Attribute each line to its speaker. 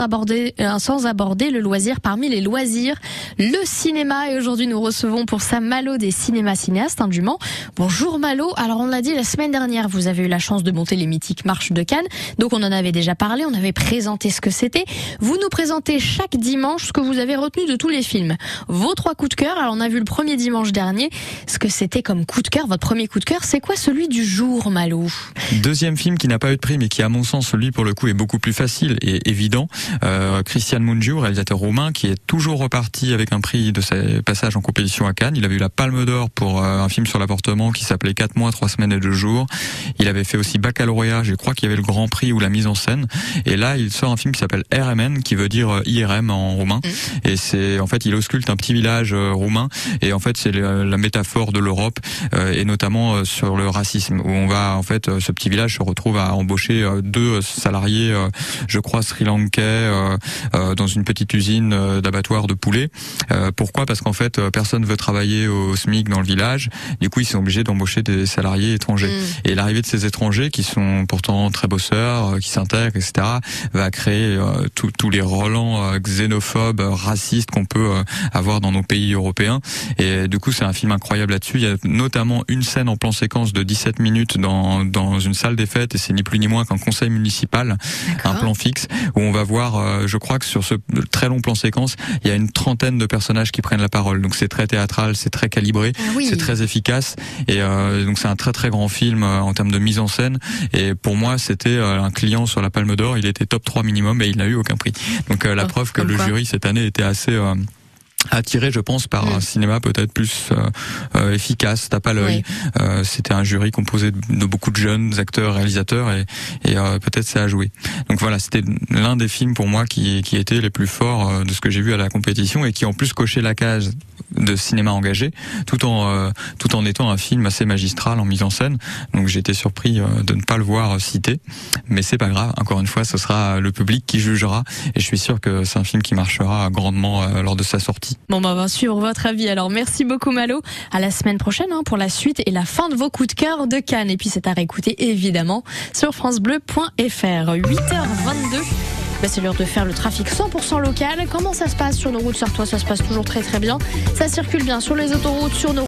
Speaker 1: aborder, euh, sans aborder le loisir parmi les loisirs, le cinéma. Et aujourd'hui, nous recevons pour ça Malo des cinémas cinéastes hein, du Mans. Bonjour Malo. Alors, on l'a dit la semaine dernière, vous avez eu la chance de monter les mythiques marches de Cannes. Donc, on en avait déjà parlé, on avait présenté ce que c'était. Vous nous présentez chaque dimanche ce que vous avez retenu de tous les films. Vos trois coups de cœur. Alors, on a vu le premier dimanche dernier ce que c'était comme coup de cœur. Votre premier coup de cœur, c'est quoi celui du jour, Malo?
Speaker 2: Deuxième film qui n'a pas eu de prix, mais qui, à mon sens, celui pour le coup est beaucoup plus facile et évident. Euh, Christian Mungiu, réalisateur roumain, qui est toujours reparti avec un prix de ses passages en compétition à Cannes. Il avait eu la Palme d'Or pour euh, un film sur l'avortement qui s'appelait 4 mois, 3 semaines et 2 jours. Il avait fait aussi Baccalauréat, je crois qu'il y avait le Grand Prix ou la mise en scène. Et là, il sort un film qui s'appelle RMN, qui veut dire euh, IRM en roumain. Mm. Et c'est, en fait, il ausculte un petit village euh, roumain. Et en fait, c'est la métaphore de l'Europe, et notamment sur le racisme, où on va, en fait, ce petit village se retrouve à embaucher deux salariés, je crois, sri-lankais, dans une petite usine euh, d'abattoir de poulet. Euh, pourquoi? Parce qu'en fait, personne veut travailler au SMIC dans le village. Du coup, ils sont obligés d'embaucher des salariés étrangers. Mm. Et l'arrivée de ces étrangers, qui sont pourtant très bosseurs, qui s'intègrent, etc., va créer tous les relents xénophobes, racistes qu'on peut avoir dans nos pays européens. Et du coup, c'est un film incroyable là-dessus. Il y a notamment une scène en plan séquence de 17 minutes dans, dans une salle des fêtes, et c'est ni plus ni moins qu'un conseil municipal, un plan fixe, où on va voir, je crois que sur ce très long plan séquence, il y a une trentaine de personnages qui prennent la parole. Donc c'est très théâtral, c'est très calibré, ah c'est très efficace. Et euh, donc c'est un très très grand film euh, en termes de mise en scène. Et pour moi, c'était euh, un client sur la Palme d'Or. Il était top 3 minimum et il n'a eu aucun prix. Donc la oh, preuve que le jury cette année était assez attiré je pense par un cinéma peut-être plus euh, euh, efficace. Tape à l'œil. Euh, c'était un jury composé de, beaucoup de jeunes acteurs réalisateurs et, et peut-être ça a joué. Donc voilà c'était l'un des films pour moi qui, qui était les plus forts de ce que j'ai vu à la compétition et qui en plus cochait la case de cinéma engagé tout en tout en étant un film assez magistral en mise en scène donc été surpris de ne pas le voir cité mais c'est pas grave encore une fois ce sera le public qui jugera et je suis sûr que c'est un film qui marchera grandement lors de sa sortie
Speaker 1: Bon, bah, on va suivre votre avis. Alors, merci beaucoup, Malo. À la semaine prochaine hein, pour la suite et la fin de vos coups de cœur de Cannes. Et puis, c'est à réécouter, évidemment, sur FranceBleu.fr. 8h22. C'est l'heure de faire le trafic 100% local. Comment ça se passe sur nos routes sartois? Ça se passe toujours très très bien. Ça circule bien sur les autoroutes, sur nos